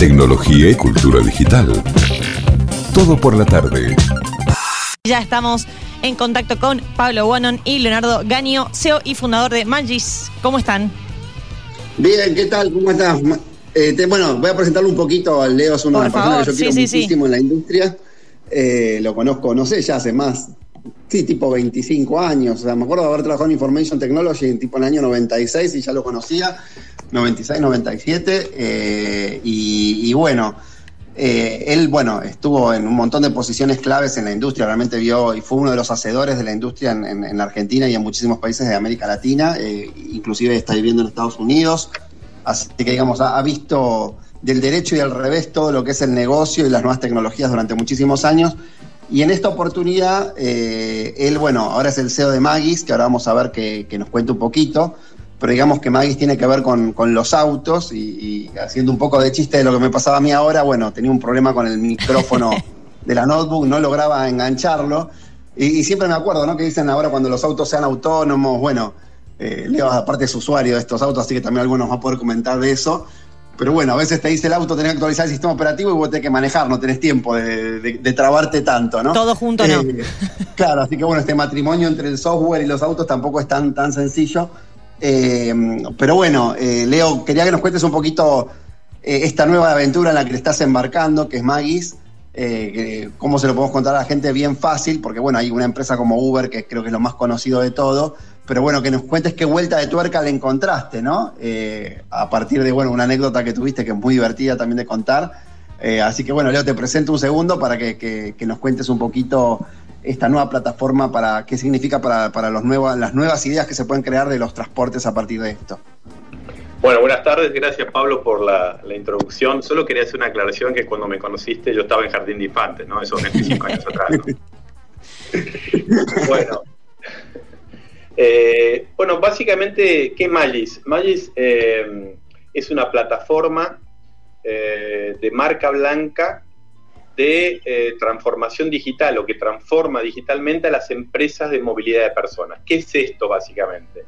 tecnología y cultura digital. Todo por la tarde. Ya estamos en contacto con Pablo Wanon y Leonardo Gaño, CEO y fundador de Magis. ¿Cómo están? Bien, ¿qué tal? ¿Cómo estás? Eh, te- bueno, voy a presentarle un poquito al Leo, es una Por persona favor, que yo sí, quiero sí, sí. muchísimo en la industria. Eh, lo conozco, no sé, ya hace más, sí, tipo 25 años. O sea, me acuerdo de haber trabajado en Information Technology en tipo en el año 96 y ya lo conocía, 96, 97. eh, y, y bueno, eh, él, bueno, estuvo en un montón de posiciones claves en la industria, realmente vio y fue uno de los hacedores de la industria en, en- Argentina y en muchísimos países de América Latina, eh, inclusive está viviendo en Estados Unidos, así que digamos, ha visto del derecho y al revés todo lo que es el negocio y las nuevas tecnologías durante muchísimos años. Y en esta oportunidad, eh, él, bueno, ahora es el CEO de Magis, que ahora vamos a ver que, que nos cuente un poquito, pero digamos que Magis tiene que ver con, con los autos y, y haciendo un poco de chiste de lo que me pasaba a mí ahora, bueno, tenía un problema con el micrófono de la notebook, no lograba engancharlo. Y, y siempre me acuerdo, ¿no? Que dicen ahora cuando los autos sean autónomos, bueno, eh, Leo aparte es usuario de estos autos, así que también algunos va a poder comentar de eso. Pero bueno, a veces te dice el auto, tenés que actualizar el sistema operativo y vos tenés que manejar, no tenés tiempo de, de- de trabarte tanto, ¿no? Todo junto, no. Eh, Claro, así que bueno, este matrimonio entre el software y los autos tampoco es tan, tan sencillo. Eh, pero bueno, eh, Leo, quería que nos cuentes un poquito esta nueva aventura en la que te estás embarcando, que es Magis. eh, cómo se lo podemos contar a la gente bien fácil, porque bueno, hay una empresa como Uber, que creo que es lo más conocido de todo, pero bueno, que nos cuentes qué vuelta de tuerca le encontraste, ¿no? Eh, a partir de, bueno, una anécdota que tuviste que es muy divertida también de contar. Eh, así que bueno, Leo, te presento un segundo para que, que- que nos cuentes un poquito esta nueva plataforma, para qué significa para, para los nuevos, las nuevas ideas que se pueden crear de los transportes a partir de esto. Bueno, buenas tardes, gracias Pablo por la, la introducción. Solo quería hacer una aclaración que cuando me conociste yo estaba en Jardín de Infantes, ¿no? Eso 25 años atrás. ¿no? Bueno. Eh, bueno, básicamente, ¿qué es Magis? Magis eh, es una plataforma eh, de marca blanca de transformación digital o que transforma digitalmente a las empresas de movilidad de personas. ¿Qué es esto básicamente?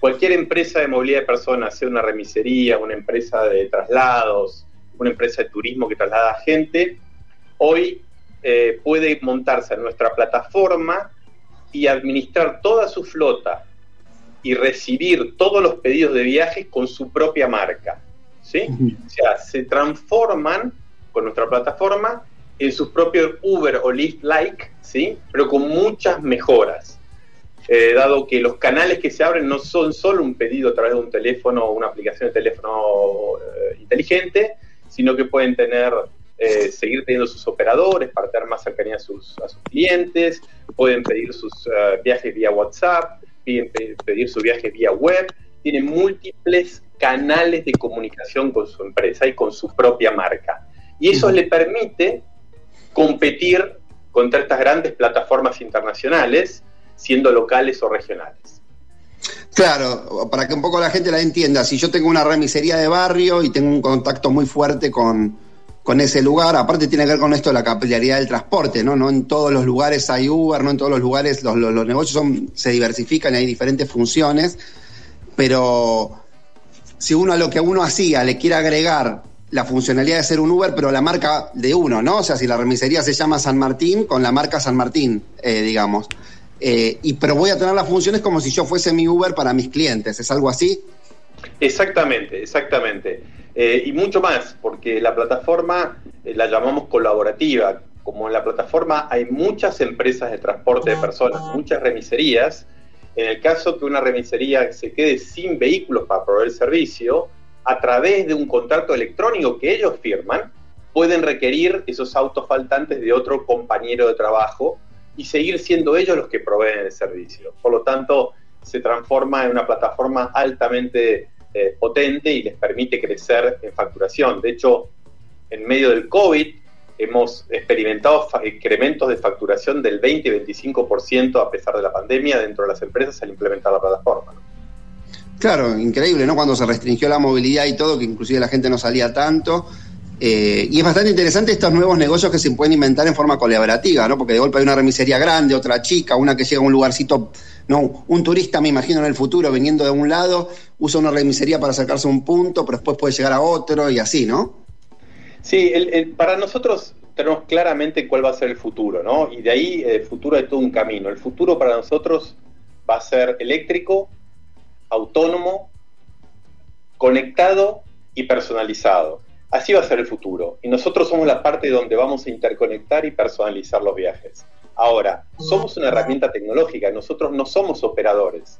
Cualquier empresa de movilidad de personas, sea una remisería, una empresa de traslados, una empresa de turismo que traslada a gente, hoy puede montarse en nuestra plataforma y administrar toda su flota y recibir todos los pedidos de viajes con su propia marca. ¿sí? O sea, se transforman con nuestra plataforma en sus propios Uber o Lyft-like, ¿sí? pero con muchas mejoras. Eh, dado que los canales que se abren no son solo un pedido a través de un teléfono o una aplicación de teléfono eh, inteligente, sino que pueden tener, eh, seguir teniendo sus operadores para tener más cercanía a sus, a sus clientes, pueden pedir sus eh, viajes vía WhatsApp, piden pe- pedir sus viajes vía web, tienen múltiples canales de comunicación con su empresa y con su propia marca. Y eso le permite competir contra estas grandes plataformas internacionales, siendo locales o regionales. Claro, para que un poco la gente la entienda, si yo tengo una remisería de barrio y tengo un contacto muy fuerte con, con ese lugar, aparte tiene que ver con esto de la capilaridad del transporte, ¿no? No en todos los lugares hay Uber, no en todos los lugares los, los- negocios son, se diversifican y hay diferentes funciones, pero si uno a lo que uno hacía le quiere agregar la funcionalidad de ser un Uber, pero la marca de uno, ¿no? O sea, si la remisería se llama San Martín, con la marca San Martín, eh, digamos. Eh, y, pero voy a tener las funciones como si yo fuese mi Uber para mis clientes. ¿Es algo así? Exactamente, exactamente. Eh, y mucho más, porque la plataforma eh, la llamamos colaborativa. Como en la plataforma hay muchas empresas de transporte de personas, muchas remiserías, en el caso que una remisería se quede sin vehículos para proveer servicio, a través de un contrato electrónico que ellos firman, pueden requerir esos autos faltantes de otro compañero de trabajo y seguir siendo ellos los que proveen el servicio. Por lo tanto, se transforma en una plataforma altamente eh, potente y les permite crecer en facturación. De hecho, en medio del COVID hemos experimentado incrementos de facturación del 20 y 25% a pesar de la pandemia dentro de las empresas al implementar la plataforma. Claro, increíble, ¿no? Cuando se restringió la movilidad y todo, que inclusive la gente no salía tanto. Eh, y es bastante interesante estos nuevos negocios que se pueden inventar en forma colaborativa, ¿no? Porque de golpe hay una remisería grande, otra chica, una que llega a un lugarcito, no, un turista, me imagino, en el futuro, viniendo de un lado, usa una remisería para acercarse a un punto, pero después puede llegar a otro y así, ¿no? Sí, para nosotros tenemos claramente cuál va a ser el futuro, ¿no? Y de ahí el futuro hay todo un camino. El futuro para nosotros va a ser eléctrico, autónomo, conectado y personalizado. Así va a ser el futuro. Y nosotros somos la parte donde vamos a interconectar y personalizar los viajes. Ahora, somos una herramienta tecnológica, nosotros no somos operadores.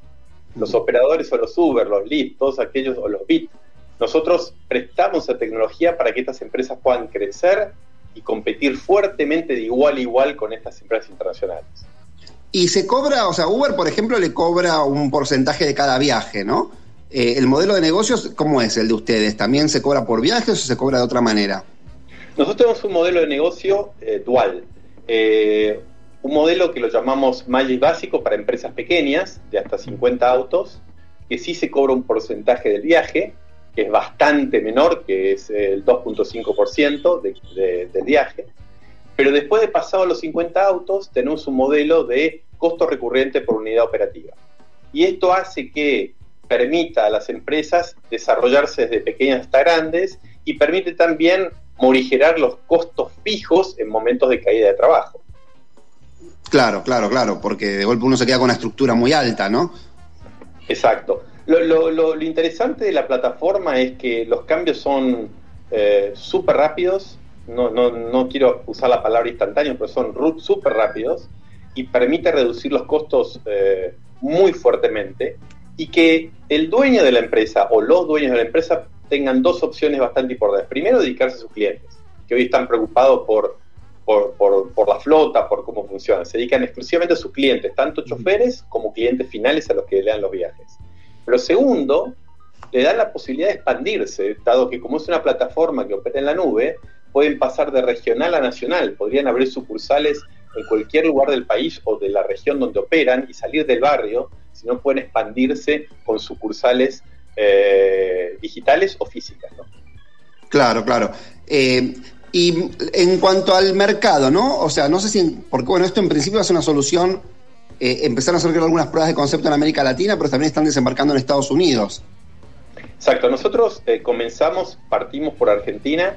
Los operadores son los Uber, los Lyft, todos aquellos, o los Bit. Nosotros prestamos la tecnología para que estas empresas puedan crecer y competir fuertemente de igual a igual con estas empresas internacionales. Y se cobra, o sea, Uber, por ejemplo, le cobra un porcentaje de cada viaje, ¿no? Eh, ¿El modelo de negocios cómo es el de ustedes? ¿También se cobra por viajes o se cobra de otra manera? Nosotros tenemos un modelo de negocio eh, dual. Eh, un modelo que lo llamamos Magic básico para empresas pequeñas, de hasta 50 autos, que sí se cobra un porcentaje del viaje, que es bastante menor, que es el 2.5% del viaje. Pero después de pasado los 50 autos, tenemos un modelo de costo recurrente por unidad operativa. Y esto hace que permita a las empresas desarrollarse desde pequeñas hasta grandes y permite también morigerar los costos fijos en momentos de caída de trabajo. Claro, claro, claro, porque de golpe uno se queda con una estructura muy alta, ¿no? Exacto. Lo, interesante de la plataforma es que los cambios son eh, súper rápidos, no, no, no, quiero usar la palabra instantáneo, pero son súper rápidos y permite reducir los costos eh, muy fuertemente y que el dueño de la empresa o los dueños de la empresa tengan dos opciones bastante importantes. Primero, dedicarse a sus clientes, que hoy están preocupados por, por, la flota, por cómo funciona. Se dedican exclusivamente a sus clientes, tanto choferes como clientes finales a los que le dan los viajes. Pero segundo, le dan la posibilidad de expandirse, dado que como es una plataforma que opera en la nube, pueden pasar de regional a nacional, podrían abrir sucursales en cualquier lugar del país o de la región donde operan y salir del barrio si no pueden expandirse con sucursales eh, digitales o físicas. ¿no? Claro, claro. Eh, y en cuanto al mercado, ¿no? O sea, no sé si, porque bueno, esto en principio es una solución, eh, empezaron a hacer algunas pruebas de concepto en América Latina, pero también están desembarcando en Estados Unidos. Exacto, nosotros comenzamos, partimos por Argentina,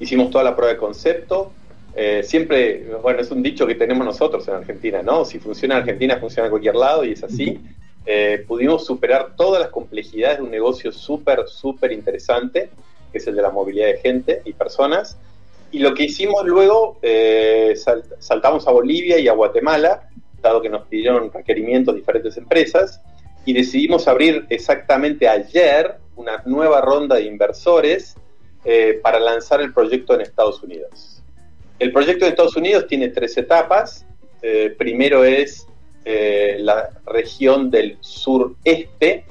hicimos toda la prueba de concepto, eh, siempre, bueno, es un dicho que tenemos nosotros en Argentina, ¿no? Si funciona en Argentina, funciona en cualquier lado y es así. Eh, pudimos superar todas las complejidades de un negocio súper, súper interesante, que es el de la movilidad de gente y personas. Y lo que hicimos luego, eh, saltamos a Bolivia y a Guatemala, dado que nos pidieron requerimientos diferentes empresas, y decidimos abrir exactamente ayer una nueva ronda de inversores para lanzar el proyecto en Estados Unidos. El proyecto de Estados Unidos tiene tres etapas. Eh, primero es eh, la región del sureste,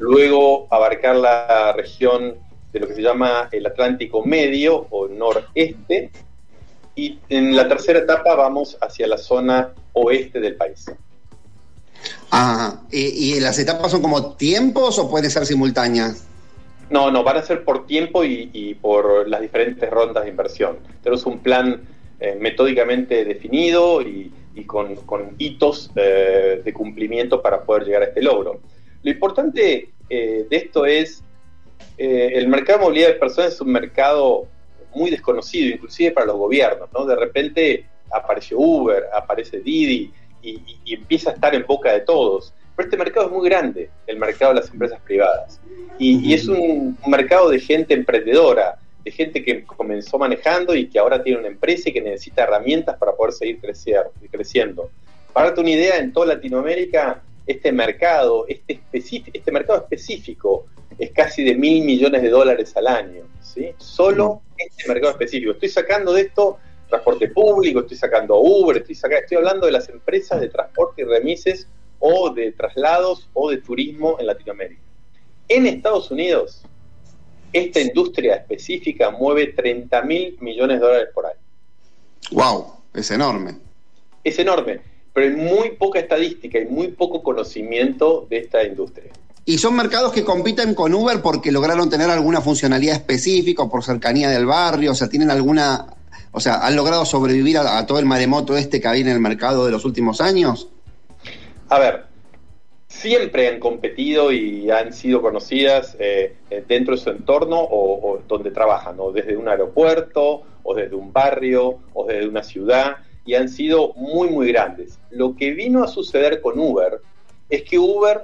luego abarcar la región de lo que se llama el Atlántico Medio o noreste, y en la tercera etapa vamos hacia la zona oeste del país. Ah, ¿y, ¿y las etapas son como tiempos o pueden ser simultáneas? No, no, van a ser por tiempo y, por las diferentes rondas de inversión. Tenemos un plan eh, metódicamente definido y, con, hitos eh, de cumplimiento para poder llegar a este logro. Lo importante eh, de esto es, el mercado de movilidad de personas es un mercado muy desconocido, inclusive para los gobiernos. ¿no? De repente apareció Uber, aparece Didi y, y empieza a estar en boca de todos. Pero este mercado es muy grande, el mercado de las empresas privadas. Y, es un, mercado de gente emprendedora, de gente que comenzó manejando y que ahora tiene una empresa y que necesita herramientas para poder seguir creciendo. Para darte una idea, en toda Latinoamérica, este mercado, este, este mercado específico, es casi de mil millones de dólares al año. ¿sí? Solo este mercado específico. Estoy sacando de esto transporte público, estoy sacando Uber, estoy, sacando, estoy hablando de las empresas de transporte y remises o de traslados o de turismo en Latinoamérica. En Estados Unidos, esta industria específica mueve 30 mil millones de dólares por año. ¡Wow! Es enorme. Es enorme, pero hay muy poca estadística y muy poco conocimiento de esta industria. ¿Y son mercados que compiten con Uber porque lograron tener alguna funcionalidad específica o por cercanía del barrio? O sea, ¿tienen alguna. O sea, ¿han logrado sobrevivir a, a todo el maremoto este que había en el mercado de los últimos años? A ver, siempre han competido y han sido conocidas eh, eh, dentro de su entorno o, donde trabajan, o desde un aeropuerto, o desde un barrio, o desde una ciudad, y han sido muy, muy grandes. Lo que vino a suceder con Uber es que Uber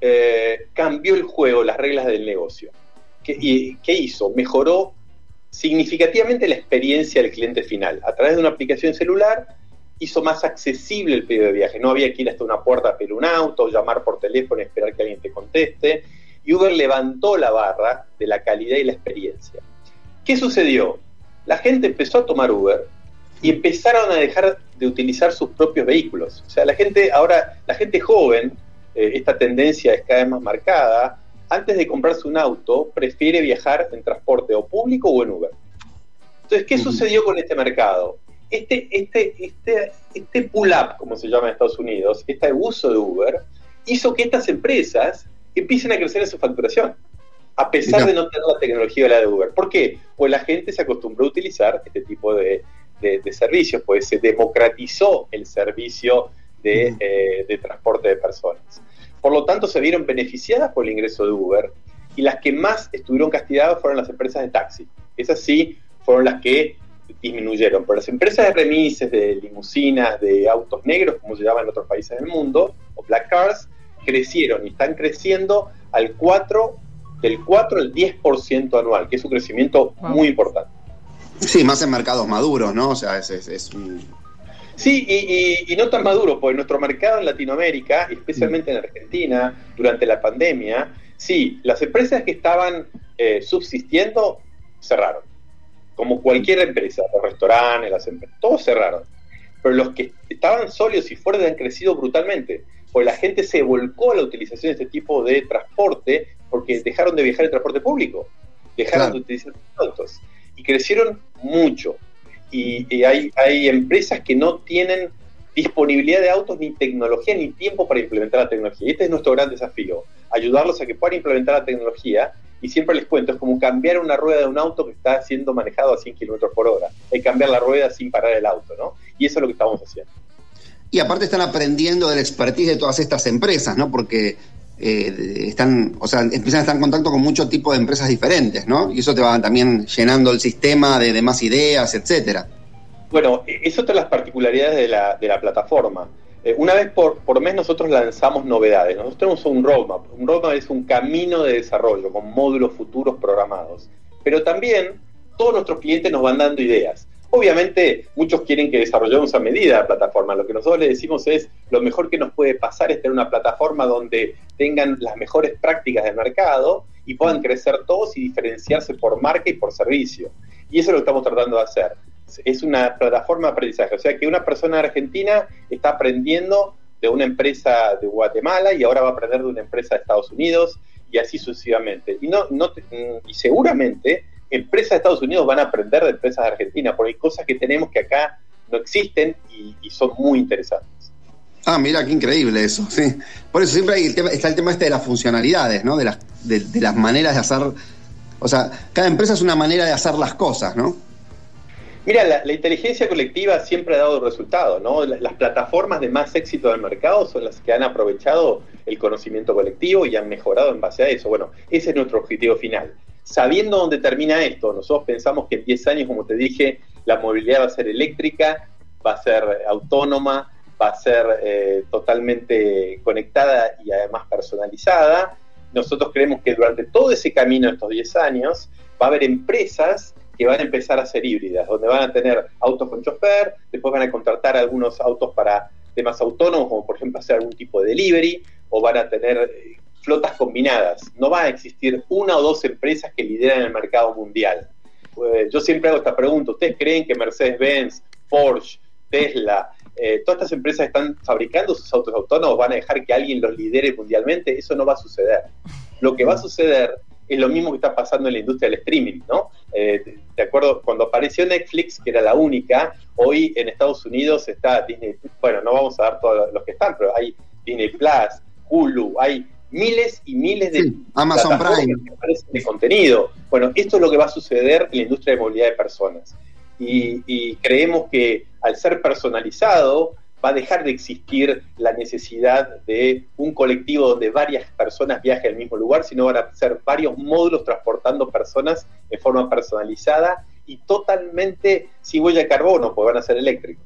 eh, cambió el juego, las reglas del negocio. ¿Qué, y, ¿Qué hizo? Mejoró significativamente la experiencia del cliente final a través de una aplicación celular hizo más accesible el pedido de viaje. No había que ir hasta una puerta a pedir un auto, llamar por teléfono y esperar que alguien te conteste. Y Uber levantó la barra de la calidad y la experiencia. ¿Qué sucedió? La gente empezó a tomar Uber y empezaron a dejar de utilizar sus propios vehículos. O sea, la gente ahora, la gente joven, eh, esta tendencia es cada vez más marcada, antes de comprarse un auto, prefiere viajar en transporte o público o en Uber. Entonces, ¿qué sucedió con este mercado? este, este, este, este pull-up, como se llama en Estados Unidos, este uso de Uber, hizo que estas empresas empiecen a crecer en su facturación, a pesar de no tener la tecnología de la de Uber. ¿Por qué? Pues la gente se acostumbró a utilizar este tipo de, servicios, pues se democratizó el servicio eh, de, transporte de personas. Por lo tanto, se vieron beneficiadas por el ingreso de Uber y las que más estuvieron castigadas fueron las empresas de taxi. Esas sí fueron las que disminuyeron. Pero las empresas de remises, de limusinas, de autos negros, como se llama en otros países del mundo, o black cars, crecieron y están creciendo al 4, del 4 al 10% anual, que es un crecimiento muy importante. Sí, más en mercados maduros, ¿no? O sea, es, es, un... Sí, y, no tan maduro, porque nuestro mercado en Latinoamérica, especialmente en Argentina, durante la pandemia, sí, las empresas que estaban eh, subsistiendo cerraron como cualquier empresa, los restaurantes, las empresas, todos cerraron. Pero los que estaban sólidos y fuertes han crecido brutalmente, porque la gente se volcó a la utilización de este tipo de transporte porque dejaron de viajar en transporte público, dejaron de utilizar autos y crecieron mucho. Y, hay, hay empresas que no tienen disponibilidad de autos, ni tecnología, ni tiempo para implementar la tecnología. Y este es nuestro gran desafío, ayudarlos a que puedan implementar la tecnología y siempre les cuento, es como cambiar una rueda de un auto que está siendo manejado a 100 kilómetros por hora. Es cambiar la rueda sin parar el auto, ¿no? Y eso es lo que estamos haciendo. Y aparte están aprendiendo del expertise de todas estas empresas, ¿no? Porque eh, están, o sea, empiezan a estar en contacto con muchos tipos de empresas diferentes, ¿no? Y eso te va también llenando el sistema de, de más ideas, etcétera. Bueno, e, es otra de las particularidades de la, de la plataforma. Eh, una vez por, por mes nosotros lanzamos novedades. Nosotros tenemos un roadmap. Un roadmap es un camino de desarrollo con módulos futuros programados. Pero también todos nuestros clientes nos van dando ideas. Obviamente muchos quieren que desarrollemos a medida la plataforma. Lo que nosotros les decimos es lo mejor que nos puede pasar es tener una plataforma donde tengan las mejores prácticas del mercado y puedan crecer todos y diferenciarse por marca y por servicio. Y eso es lo que estamos tratando de hacer es una plataforma de aprendizaje. O sea que una persona argentina está aprendiendo de una empresa de Guatemala y ahora va a aprender de una empresa de Estados Unidos y así sucesivamente. Y, no, no, y seguramente empresas de Estados Unidos van a aprender de empresas de Argentina, porque hay cosas que tenemos que acá no existen y, son muy interesantes. Ah, mira, qué increíble eso, sí. Por eso siempre hay el tema, está el tema este de las funcionalidades, ¿no? De las, de las maneras de hacer... O sea, cada empresa es una manera de hacer las cosas, ¿no? Mira, la, inteligencia colectiva siempre ha dado resultados, ¿no? Las, plataformas de más éxito del mercado son las que han aprovechado el conocimiento colectivo y han mejorado en base a eso. Bueno, ese es nuestro objetivo final. Sabiendo dónde termina esto, nosotros pensamos que en 10 años, como te dije, la movilidad va a ser eléctrica, va a ser autónoma, va a ser eh, totalmente conectada y además personalizada. Nosotros creemos que durante todo ese camino, estos 10 años, va a haber empresas que van a empezar a ser híbridas, donde van a tener autos con chofer, después van a contratar algunos autos para temas autónomos, como por ejemplo hacer algún tipo de delivery, o van a tener eh, flotas combinadas. No va a existir una o dos empresas que lideran el mercado mundial. Eh, yo siempre hago esta pregunta, ¿ustedes creen que Mercedes-Benz, Porsche, Tesla, eh, todas estas empresas están fabricando sus autos autónomos, van a dejar que alguien los lidere mundialmente? Eso no va a suceder. Lo que va a suceder es lo mismo que está pasando en la industria del streaming, ¿no? Eh, de acuerdo, cuando apareció Netflix, que era la única, hoy en Estados Unidos está Disney, bueno, no vamos a dar todos los que están, pero hay Disney Plus, Hulu, hay miles y miles de Amazon Prime de contenido. Bueno, esto es lo que va a suceder en la industria de movilidad de personas. Y, creemos que al ser personalizado, va a dejar de existir la necesidad de un colectivo donde varias personas viajen al mismo lugar, sino van a ser varios módulos transportando personas de forma personalizada y totalmente sin huella de carbono, porque van a ser eléctricos.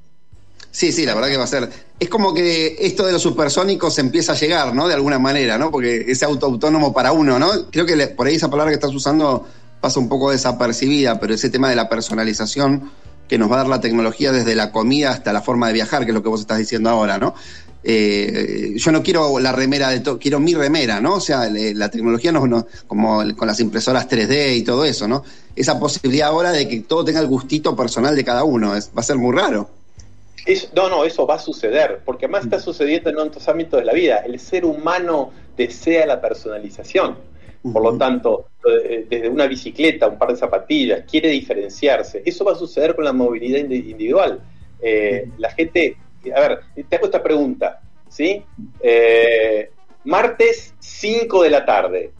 Sí, sí, la verdad que va a ser. Es como que esto de los supersónicos empieza a llegar, ¿no? De alguna manera, ¿no? Porque ese auto autónomo para uno, ¿no? Creo que por ahí esa palabra que estás usando pasa un poco desapercibida, pero ese tema de la personalización que nos va a dar la tecnología desde la comida hasta la forma de viajar, que es lo que vos estás diciendo ahora, ¿no? Eh, yo no quiero la remera de todo, quiero mi remera, ¿no? O sea, la tecnología no, como con las impresoras 3D y todo eso, ¿no? Esa posibilidad ahora de que todo tenga el gustito personal de cada uno, va a ser muy raro. No, no, eso va a suceder, porque además está sucediendo en otros ámbitos de la vida. El ser humano desea la personalización. Por lo tanto, eh, desde una bicicleta, un par de zapatillas, quiere diferenciarse. Eso va a suceder con la movilidad individual. Eh, la gente, a ver, te hago esta pregunta, ¿sí? Eh, martes 5 de la tarde,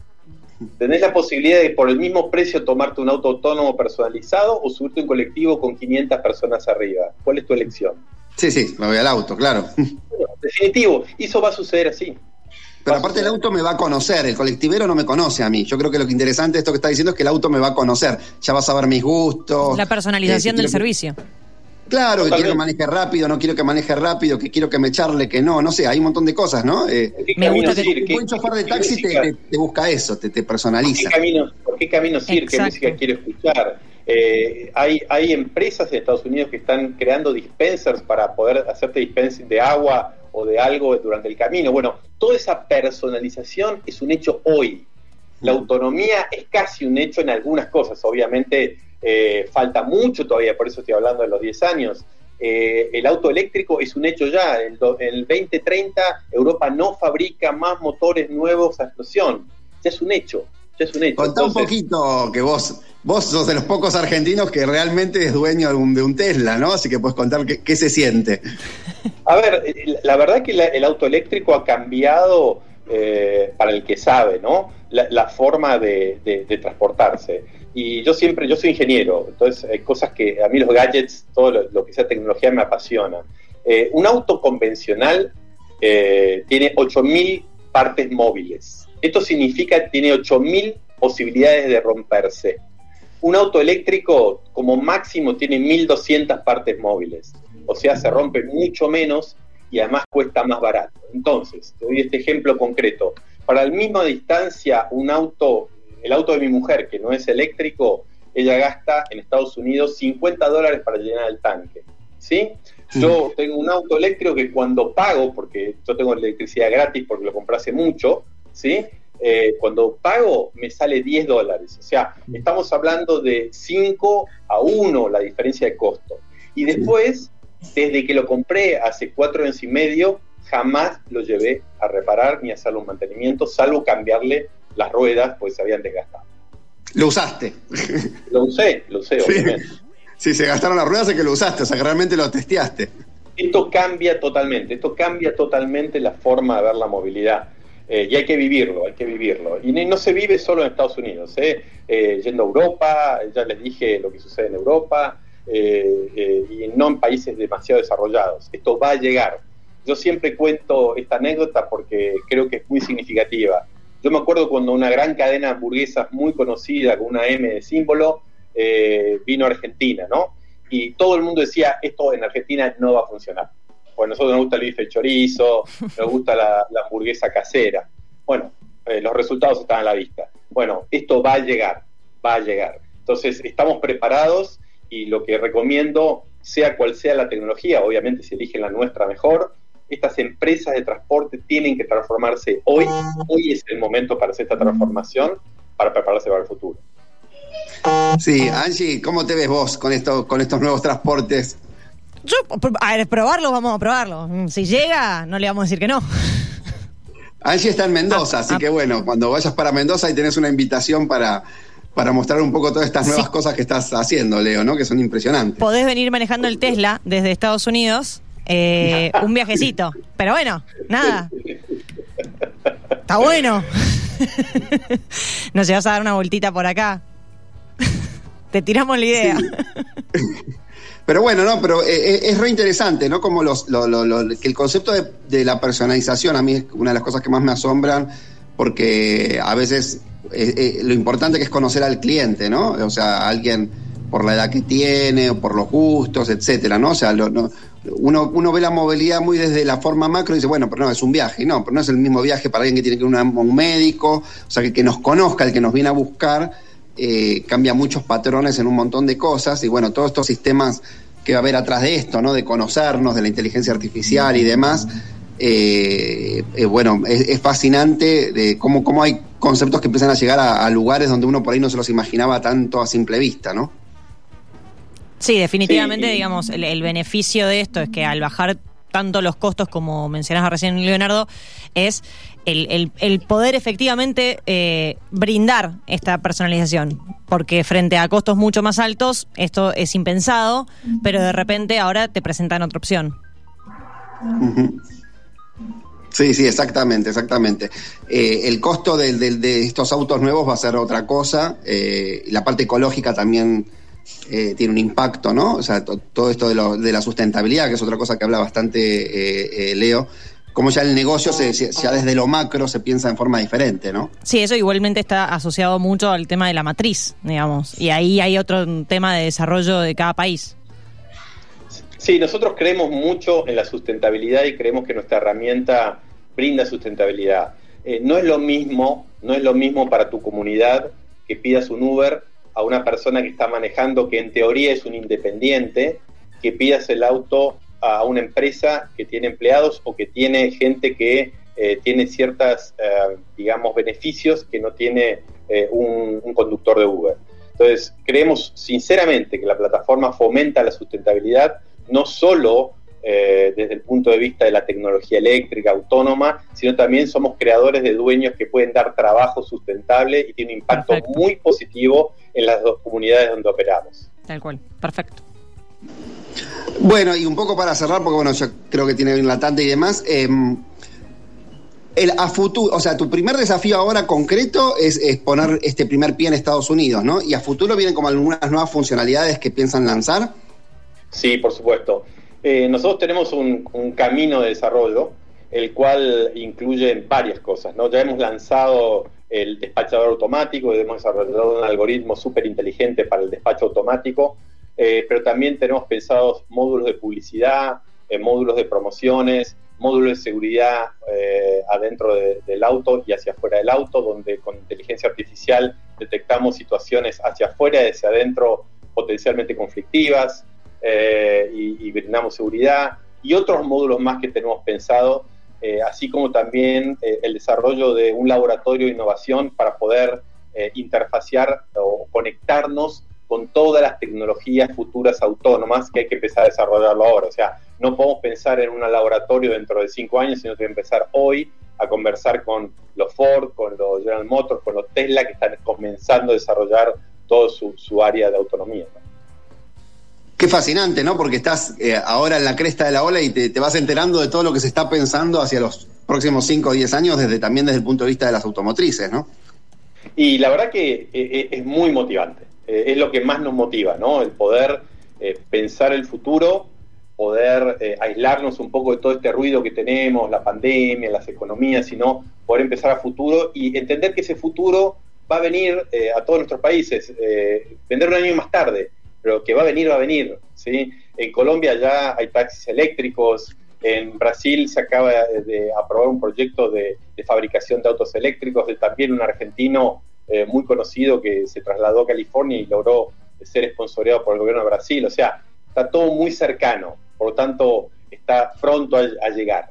¿tenés la posibilidad de por el mismo precio tomarte un auto autónomo personalizado o subirte un colectivo con 500 personas arriba? ¿Cuál es tu elección? Sí, sí, me voy al auto, claro. definitivo, eso va a suceder así. Pero aparte el auto me va a conocer, el colectivero no me conoce a mí. Yo creo que lo que interesante de esto que está diciendo es que el auto me va a conocer. Ya vas a ver mis gustos. La personalización del servicio. Claro, que quiero que maneje rápido, no quiero que maneje rápido, que quiero que me charle, que no, no sé, hay un montón de cosas, ¿no? Eh, me gusta que un buen chofer de taxi te, busca eso, te, personaliza. ¿Por qué camino, por qué camino ir? ¿Qué música quiero escuchar? Eh, hay, hay empresas en Estados Unidos que están creando dispensers para poder hacerte dispensing de agua o de algo durante el camino. Bueno, toda esa personalización es un hecho hoy. La autonomía es casi un hecho en algunas cosas. Obviamente eh, falta mucho todavía, por eso estoy hablando de los 10 años. Eh, el auto eléctrico es un hecho ya. En, el 2030 Europa no fabrica más motores nuevos a explosión. Ya es un hecho. Ya es un hecho. Contá un poquito que vos, vos sos de los pocos argentinos que realmente es dueño de un, Tesla, ¿no? Así que puedes contar qué se siente. A ver, la verdad es que el auto eléctrico ha cambiado, eh, para el que sabe, ¿no? La, forma de, transportarse. Y yo siempre, yo soy ingeniero, entonces hay cosas que a mí los gadgets, todo lo, que sea tecnología me apasiona. Eh, un auto convencional eh, tiene 8.000 partes móviles. Esto significa que tiene 8.000 posibilidades de romperse. Un auto eléctrico como máximo tiene 1.200 partes móviles o sea, se rompe mucho menos y además cuesta más barato. Entonces, te doy este ejemplo concreto. Para la misma distancia, un auto, el auto de mi mujer, que no es eléctrico, ella gasta en Estados Unidos 50 dólares para llenar el tanque. ¿Sí? Yo tengo un auto eléctrico que cuando pago, porque yo tengo electricidad gratis porque lo compré hace mucho, ¿sí? Eh, cuando pago me sale 10 dólares. O sea, estamos hablando de 5 a 1 la diferencia de costo. Y después desde que lo compré hace cuatro años y medio, jamás lo llevé a reparar ni a hacerle un mantenimiento, salvo cambiarle las ruedas, pues se habían desgastado. ¿Lo usaste? Lo usé, lo usé, obviamente. Si se gastaron las ruedas es que lo usaste, o sea que realmente lo testeaste. Esto cambia totalmente, esto cambia totalmente la forma de ver la movilidad. Eh, y hay que vivirlo, hay que vivirlo. Y no se vive solo en Estados Unidos, ¿eh? Eh, yendo a Europa, ya les dije lo que sucede en Europa, eh, y no en países demasiado desarrollados. Esto va a llegar. Yo siempre cuento esta anécdota porque creo que es muy significativa. Yo me acuerdo cuando una gran cadena de hamburguesas muy conocida, con una M de símbolo, eh, vino a Argentina, ¿no? Y todo el mundo decía, esto en Argentina no va a funcionar. Pues a nosotros nos gusta el bife chorizo, nos gusta la, hamburguesa casera. Bueno, los resultados están a la vista. Bueno, esto va a llegar, va a llegar. Entonces, estamos preparados y lo que recomiendo, sea cual sea la tecnología, obviamente si eligen la nuestra mejor, estas empresas de transporte tienen que transformarse hoy, hoy es el momento para hacer esta transformación, para prepararse para el futuro. Sí, Angie, ¿cómo te ves vos con, esto, con estos nuevos transportes? Yo, a ver, probarlo, vamos a probarlo. Si llega, no le vamos a decir que no. Angie está en Mendoza, ah, así ah. que bueno, cuando vayas para Mendoza y tenés una invitación para, para mostrar un poco todas estas nuevas cosas que estás haciendo, Leo, ¿no? Que son impresionantes. Podés venir manejando el Tesla desde Estados Unidos, eh, un viajecito. Pero bueno, nada. Está bueno. Nos llevas a dar una vueltita por acá. Te tiramos la idea. Pero bueno, no, pero eh, eh, es re interesante, ¿no? Como los, que el concepto de, la personalización a mí es una de las cosas que más me asombran, porque a veces eh, lo importante que es conocer al cliente, ¿no? O sea, alguien por la edad que tiene, o por los gustos, etcétera, ¿no? O sea, uno, uno ve la movilidad muy desde la forma macro y dice, bueno, pero no, es un viaje, no, pero no es el mismo viaje para alguien que tiene que ir a un médico, o sea, que, que nos conozca, el que nos viene a buscar eh, cambia muchos patrones en un montón de cosas y bueno, todos estos sistemas que va a haber atrás de esto, ¿no? De conocernos, de la inteligencia artificial y demás, eh, eh, bueno, es, fascinante de cómo, cómo hay conceptos que empiezan a llegar a, lugares donde uno por ahí no se los imaginaba tanto a simple vista, ¿no? Sí, definitivamente, digamos, el, beneficio de esto es que al bajar tanto los costos como mencionaba recién Leonardo, es el, poder efectivamente eh, brindar esta personalización. Porque frente a costos mucho más altos, esto es impensado, pero de repente ahora te presentan otra opción. Sí, sí, exactamente, exactamente. Eh, el costo de, estos autos nuevos va a ser otra cosa. Eh, la parte ecológica también tiene un impacto, ¿no? O sea, todo esto de, de, la sustentabilidad, que es otra cosa que habla bastante Leo, como ya el negocio, se, ya desde lo macro se piensa en forma diferente, ¿no? Sí, eso igualmente está asociado mucho al tema de la matriz, digamos, y ahí hay otro tema de desarrollo de cada país. Sí, nosotros creemos mucho en la sustentabilidad y creemos que nuestra herramienta brinda sustentabilidad. Eh, no es lo mismo, no es lo mismo para tu comunidad que pidas un Uber a una persona que está manejando, que en teoría es un independiente, que pidas el auto a una empresa que tiene empleados o que tiene gente que eh, tiene ciertas, eh, digamos, beneficios que no tiene eh, un, conductor de Uber. Entonces, creemos sinceramente que la plataforma fomenta la sustentabilidad, no solo desde el punto de vista de la tecnología eléctrica autónoma, sino también somos creadores de dueños que pueden dar trabajo sustentable y tiene un impacto muy positivo en las dos comunidades donde operamos. Tal cual, perfecto. Bueno, y un poco para cerrar, porque bueno, yo creo que tiene bien la tanda y demás. Em, el a futuro, o sea, tu primer desafío ahora concreto es, poner este primer pie en Estados Unidos, ¿no? Y a futuro vienen como algunas nuevas funcionalidades que piensan lanzar. Sí, por supuesto. Eh, nosotros tenemos un, camino de desarrollo, el cual incluye varias cosas, ¿no? Ya hemos lanzado el despachador automático, hemos desarrollado un algoritmo súper inteligente para el despacho automático, eh, pero también tenemos pensados módulos de publicidad, eh, módulos de promociones, módulos de seguridad adentro del auto y hacia afuera del auto, donde con inteligencia artificial detectamos situaciones hacia afuera y hacia adentro potencialmente conflictivas y, y, brindamos seguridad, y otros módulos más que tenemos pensado, así como también el desarrollo de un laboratorio de innovación para poder interfaciar o conectarnos con todas las tecnologías futuras autónomas que hay que empezar a desarrollarlo ahora. O sea, no podemos pensar en un laboratorio dentro de cinco años, sino que empezar hoy a conversar con los Ford, con los General Motors, con los Tesla, que están comenzando a desarrollar todo su, área de autonomía. Qué fascinante, ¿no? Porque estás eh, ahora en la cresta de la ola y te, vas enterando de todo lo que se está pensando hacia los próximos 5 o 10 años, desde, también desde el punto de vista de las automotrices, ¿no? Y la verdad que eh, eh, es muy motivante. Es lo que más nos motiva, ¿no? El poder pensar el futuro, poder aislarnos un poco de todo este ruido que tenemos, la pandemia, las economías, sino poder empezar a futuro y entender que ese futuro va a venir a todos nuestros países, vender un año más tarde, pero que va a venir, va a venir, ¿sí? En Colombia ya hay taxis eléctricos, en Brasil se acaba de aprobar un proyecto de, fabricación de autos eléctricos, de también un argentino eh, muy conocido que se trasladó a California y logró ser esponsoreado por el gobierno de Brasil. O sea, está todo muy cercano, por lo tanto, está pronto a, llegar.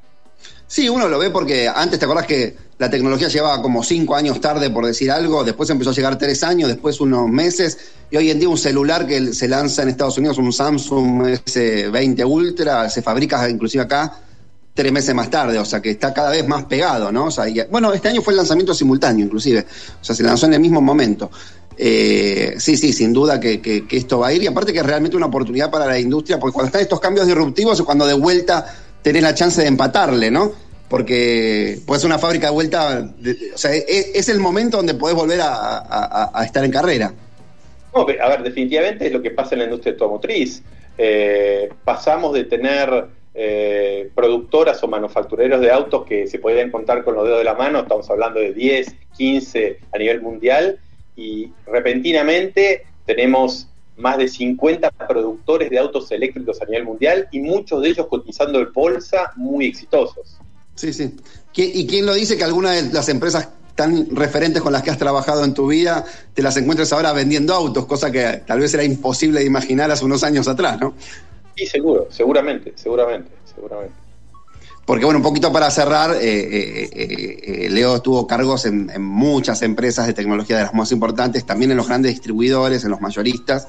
Sí, uno lo ve porque antes te acordás que la tecnología llevaba como cinco años tarde, por decir algo, después empezó a llegar tres años, después unos meses, y hoy en día un celular que se lanza en Estados Unidos, un Samsung S20 Ultra, se fabrica inclusive acá tres meses más tarde, o sea que está cada vez más pegado, ¿no? O sea, bueno, este año fue el lanzamiento simultáneo, inclusive, o sea, se lanzó en el mismo momento. Eh, sí, sí, sin duda que, esto va a ir, y aparte que es realmente una oportunidad para la industria, porque cuando están estos cambios disruptivos es cuando de vuelta tenés la chance de empatarle, ¿no? Porque puede ser una fábrica de vuelta, o sea, es, el momento donde podés volver a, estar en carrera. a ver, definitivamente es lo que pasa en la industria automotriz. eh, pasamos de tener eh, productoras o manufactureros de autos que se podían contar con los dedos de la mano, estamos hablando de 10, 15 a nivel mundial, y repentinamente tenemos más de 50 productores de autos eléctricos a nivel mundial y muchos de ellos cotizando en bolsa muy exitosos. Sí, sí. ¿Y quién lo dice que alguna de las empresas tan referentes con las que has trabajado en tu vida te las encuentres ahora vendiendo autos, cosa que tal vez era imposible de imaginar hace unos años atrás, ¿no? Sí, seguro, seguramente, seguramente, seguramente. Porque bueno, un poquito para cerrar, eh, eh, eh, Leo tuvo cargos en, muchas empresas de tecnología de las más importantes, también en los grandes distribuidores, en los mayoristas.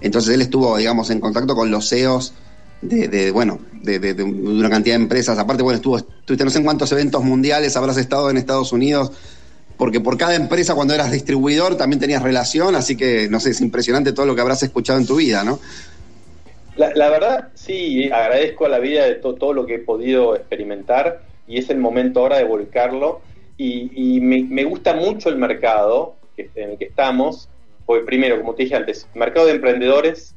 Entonces él estuvo, digamos, en contacto con los CEOs de, bueno, de, una cantidad de empresas. Aparte, bueno, estuvo, estuviste no sé en cuántos eventos mundiales habrás estado en Estados Unidos, porque por cada empresa cuando eras distribuidor también tenías relación, así que, no sé, es impresionante todo lo que habrás escuchado en tu vida, ¿no? La, verdad, sí, agradezco a la vida de todo lo que he podido experimentar y es el momento ahora de volcarlo. Y, me, gusta mucho el mercado en el que estamos, porque primero, como te dije antes, mercado de emprendedores,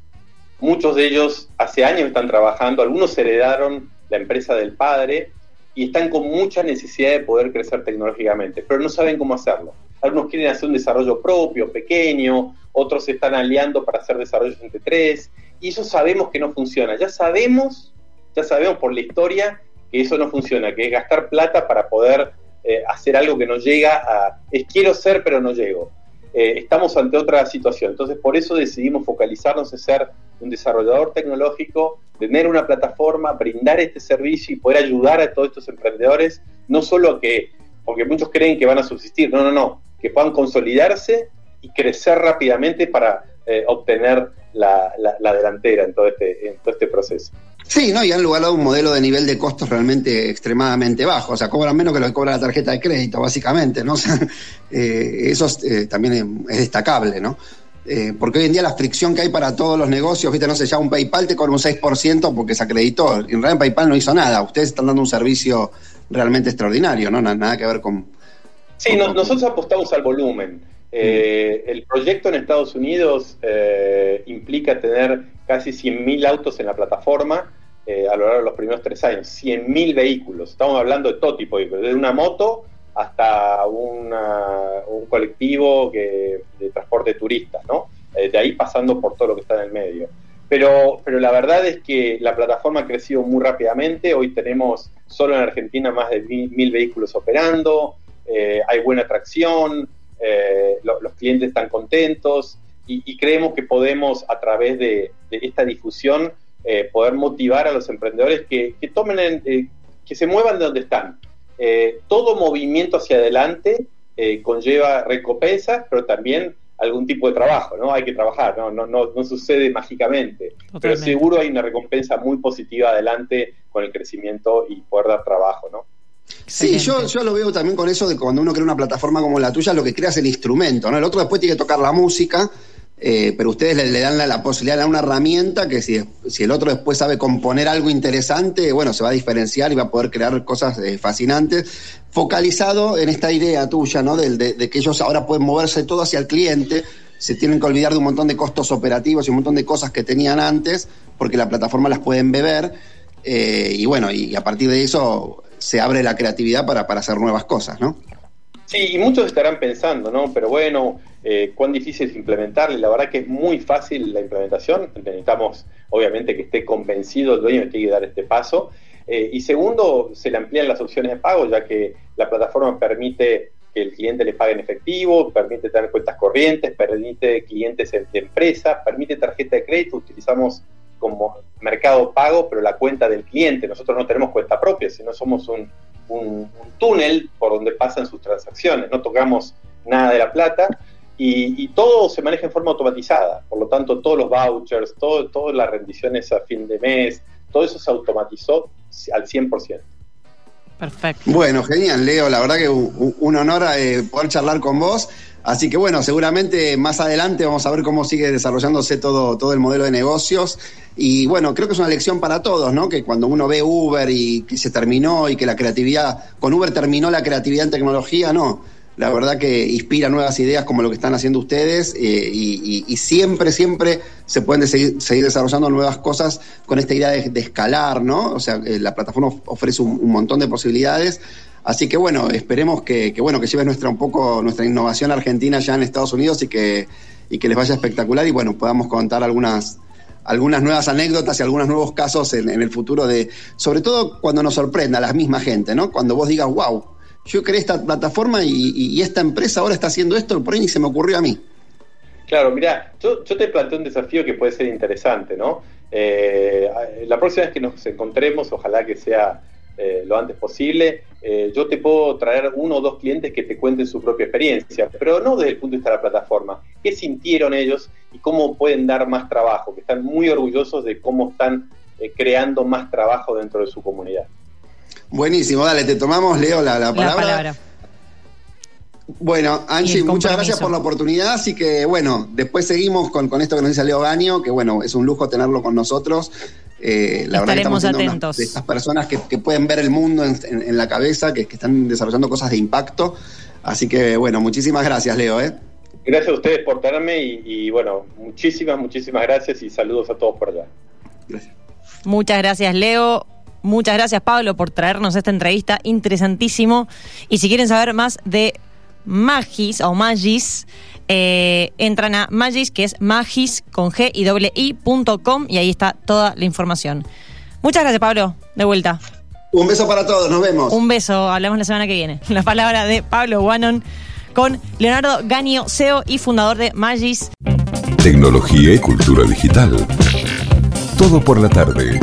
muchos de ellos hace años están trabajando, algunos heredaron la empresa del padre y están con mucha necesidad de poder crecer tecnológicamente, pero no saben cómo hacerlo. Algunos quieren hacer un desarrollo propio, pequeño, otros se están aliando para hacer desarrollos entre tres, y eso sabemos que no funciona. Ya sabemos, ya sabemos por la historia que eso no funciona, que es gastar plata para poder eh, hacer algo que no llega a, es quiero ser pero no llego. Eh, estamos ante otra situación, entonces por eso decidimos focalizarnos en ser un desarrollador tecnológico, tener una plataforma, brindar este servicio y poder ayudar a todos estos emprendedores, no solo que, porque muchos creen que van a subsistir, no, no, no, que puedan consolidarse y crecer rápidamente para eh, obtener la, delantera en todo, este, en todo este proceso. Sí, ¿no? Y han logrado un modelo de nivel de costos realmente extremadamente bajo. O sea, cobran menos que lo que cobra la tarjeta de crédito, básicamente, ¿no? O sea, eh, eso eh, también es, destacable, ¿no? porque hoy en día la fricción que hay para todos los negocios, viste, no sé, ya un PayPal te cobra un 6% porque se acreditó. En realidad PayPal no hizo nada. Ustedes están dando un servicio realmente extraordinario, ¿no? Nada, que ver con... Sí, nosotros apostamos al volumen. Eh, el proyecto en Estados Unidos eh, implica tener casi 100.000 autos en la plataforma eh, a lo largo de los primeros tres años. 100.000 vehículos. Estamos hablando de todo tipo de vehículos, desde una moto hasta un colectivo de transporte de turistas, ¿no? de ahí pasando por todo lo que está en el medio. Pero, pero la verdad es que la plataforma ha crecido muy rápidamente. Hoy tenemos solo en Argentina más de mil, vehículos operando, hay buena tracción, eh, los clientes están contentos y, creemos que podemos a través de, esta difusión eh, poder motivar a los emprendedores que, tomen, eh, que se muevan de donde están. todo movimiento hacia adelante conlleva recompensas, pero también algún tipo de trabajo, ¿no? Hay que trabajar, no, no, no, sucede mágicamente, pero seguro hay una recompensa muy positiva adelante con el crecimiento y poder dar trabajo, ¿no? Sí, yo, yo lo veo también con eso de cuando uno crea una plataforma como la tuya, lo que crea es el instrumento, ¿no? El otro después tiene que tocar la música, eh, pero ustedes le, dan la, posibilidad, de dar una herramienta que si, si, el otro después sabe componer algo interesante, bueno, se va a diferenciar y va a poder crear cosas eh, fascinantes, focalizado en esta idea tuya, ¿no? De, de, que ellos ahora pueden moverse todo hacia el cliente, se tienen que olvidar de un montón de costos operativos y un montón de cosas que tenían antes, porque la plataforma las pueden beber. Eh, y bueno, y a partir de eso se abre la creatividad para, para hacer nuevas cosas, ¿no? Sí, y muchos estarán pensando, ¿no? Pero bueno, eh, cuán difícil es implementarle. La verdad que es muy fácil la implementación. Necesitamos, obviamente, que esté convencido el dueño que tiene que dar este paso. Eh, y segundo, se le amplían las opciones de pago, ya que la plataforma permite que el cliente le pague en efectivo, permite tener cuentas corrientes, permite clientes de empresa, permite tarjeta de crédito. Utilizamos como mercado pago, pero la cuenta del cliente. Nosotros no tenemos cuenta propia, sino somos un, túnel por donde pasan sus transacciones. No tocamos nada de la plata y, todo se maneja en forma automatizada. Por lo tanto, todos los vouchers, todo, todas las rendiciones a fin de mes, todo eso se automatizó al 100%. Perfecto. Bueno, genial, Leo. La verdad que un, un honor eh, poder charlar con vos. Así que bueno, seguramente más adelante vamos a ver cómo sigue desarrollándose todo, todo el modelo de negocios. Y bueno, creo que es una lección para todos, ¿no? Que cuando uno ve Uber y que se terminó y que la creatividad, con Uber terminó la creatividad en tecnología, no. la verdad que inspira nuevas ideas como lo que están haciendo ustedes eh, y, siempre, siempre se pueden seguir, desarrollando nuevas cosas con esta idea de, escalar, ¿no? O sea, eh, la plataforma ofrece un, montón de posibilidades. Así que bueno, esperemos que, bueno, que lleve nuestra un poco nuestra innovación argentina ya en Estados Unidos y que, y que les vaya espectacular y bueno, podamos contar algunas, algunas nuevas anécdotas y algunos nuevos casos en, el futuro de, sobre todo cuando nos sorprenda a la misma gente, ¿no? Cuando vos digas, wow, yo creé esta plataforma y, esta empresa ahora está haciendo esto, por ahí ni se me ocurrió a mí. Claro, mira, yo, te planteo un desafío que puede ser interesante, ¿no? Eh, la próxima vez que nos encontremos, ojalá que sea eh, lo antes posible, eh, yo te puedo traer uno o dos clientes que te cuenten su propia experiencia, pero no desde el punto de vista de la plataforma. ¿Qué sintieron ellos y cómo pueden dar más trabajo? Que están muy orgullosos de cómo están creando más trabajo dentro de su comunidad. Buenísimo, dale, te tomamos, Leo, la, la palabra. Bueno, Angie, muchas gracias por la oportunidad. Así que, bueno, después seguimos con, esto que nos dice Leo Gaño, que bueno, es un lujo tenerlo con nosotros. Eh, la Estaremos verdad atentos. de estas personas que, pueden ver el mundo en, la cabeza, que, están desarrollando cosas de impacto. Así que, bueno, muchísimas gracias, Leo. ¿eh? Gracias a ustedes por tenerme y, y, bueno, muchísimas, muchísimas gracias y saludos a todos por allá. Gracias. Muchas gracias, Leo. Muchas gracias, Pablo, por traernos esta entrevista. Interesantísimo. Y si quieren saber más de Magis o Magis, eh, entran a Magis, que es magis con G y doble I y ahí está toda la información. Muchas gracias, Pablo. De vuelta. Un beso para todos, nos vemos. Un beso, hablamos la semana que viene. La palabra de Pablo Wannon con Leonardo Ganio, CEO y fundador de Magis. Tecnología y cultura digital. Todo por la tarde.